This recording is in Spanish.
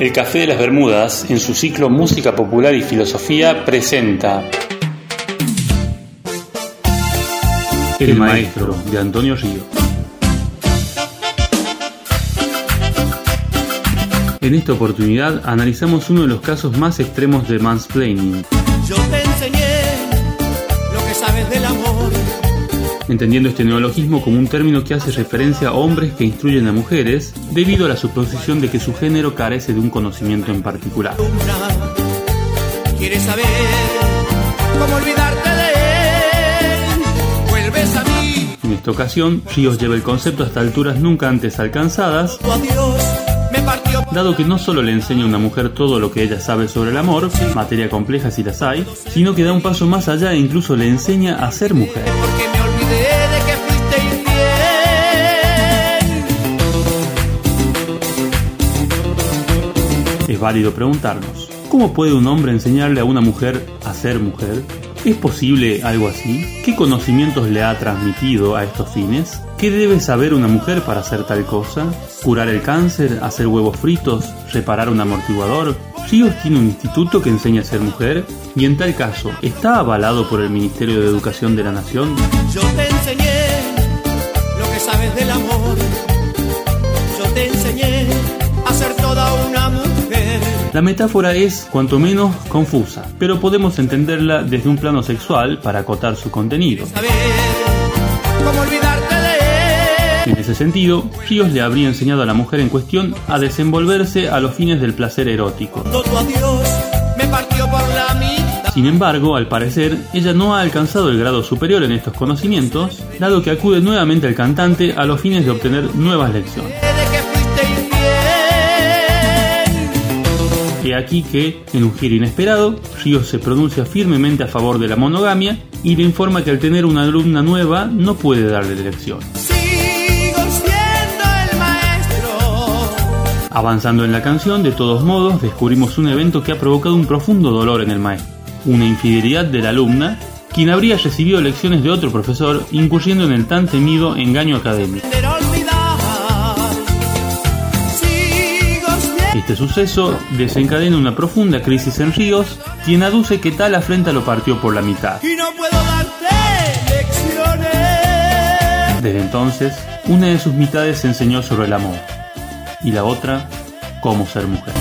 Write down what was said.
El Café de las Bermudas, en su ciclo Música Popular y Filosofía, presenta El Maestro de Antonio Río. En esta oportunidad analizamos uno de los casos más extremos de mansplaining. Yo te entendiendo este neologismo como un término que hace referencia a hombres que instruyen a mujeres debido a la suposición de que su género carece de un conocimiento en particular. Alumbra. Quieres saber cómo olvidarte de él. Vuelves a mí. En esta ocasión, Ríos lleva el concepto hasta alturas nunca antes alcanzadas, dado que no solo le enseña a una mujer todo lo que ella sabe sobre el amor, materia compleja si las hay, sino que da un paso más allá e incluso le enseña a ser mujer. Válido preguntarnos, ¿cómo puede un hombre enseñarle a una mujer a ser mujer? ¿Es posible algo así? ¿Qué conocimientos le ha transmitido a estos fines? ¿Qué debe saber una mujer para hacer tal cosa? ¿Curar el cáncer? ¿Hacer huevos fritos? ¿Reparar un amortiguador? ¿Ríos tiene un instituto que enseña a ser mujer? Y en tal caso, ¿está avalado por el Ministerio de Educación de la Nación? Yo te enseñé lo que sabes del amor. La metáfora es, cuanto menos, confusa, pero podemos entenderla desde un plano sexual para acotar su contenido. En ese sentido, Ríos le habría enseñado a la mujer en cuestión a desenvolverse a los fines del placer erótico. Sin embargo, al parecer, ella no ha alcanzado el grado superior en estos conocimientos, dado que acude nuevamente al cantante a los fines de obtener nuevas lecciones. Aquí que, en un giro inesperado, Ríos se pronuncia firmemente a favor de la monogamia y le informa que al tener una alumna nueva no puede darle maestro. Avanzando en la canción, de todos modos, descubrimos un evento que ha provocado un profundo dolor en el maestro. Una infidelidad de la alumna, quien habría recibido lecciones de otro profesor, incurriendo en el tan temido engaño académico. Este suceso desencadena una profunda crisis en Ríos, quien aduce que tal afrenta lo partió por la mitad. Y no puedo darte lecciones. Desde entonces, una de sus mitades se enseñó sobre el amor, y la otra, cómo ser mujer.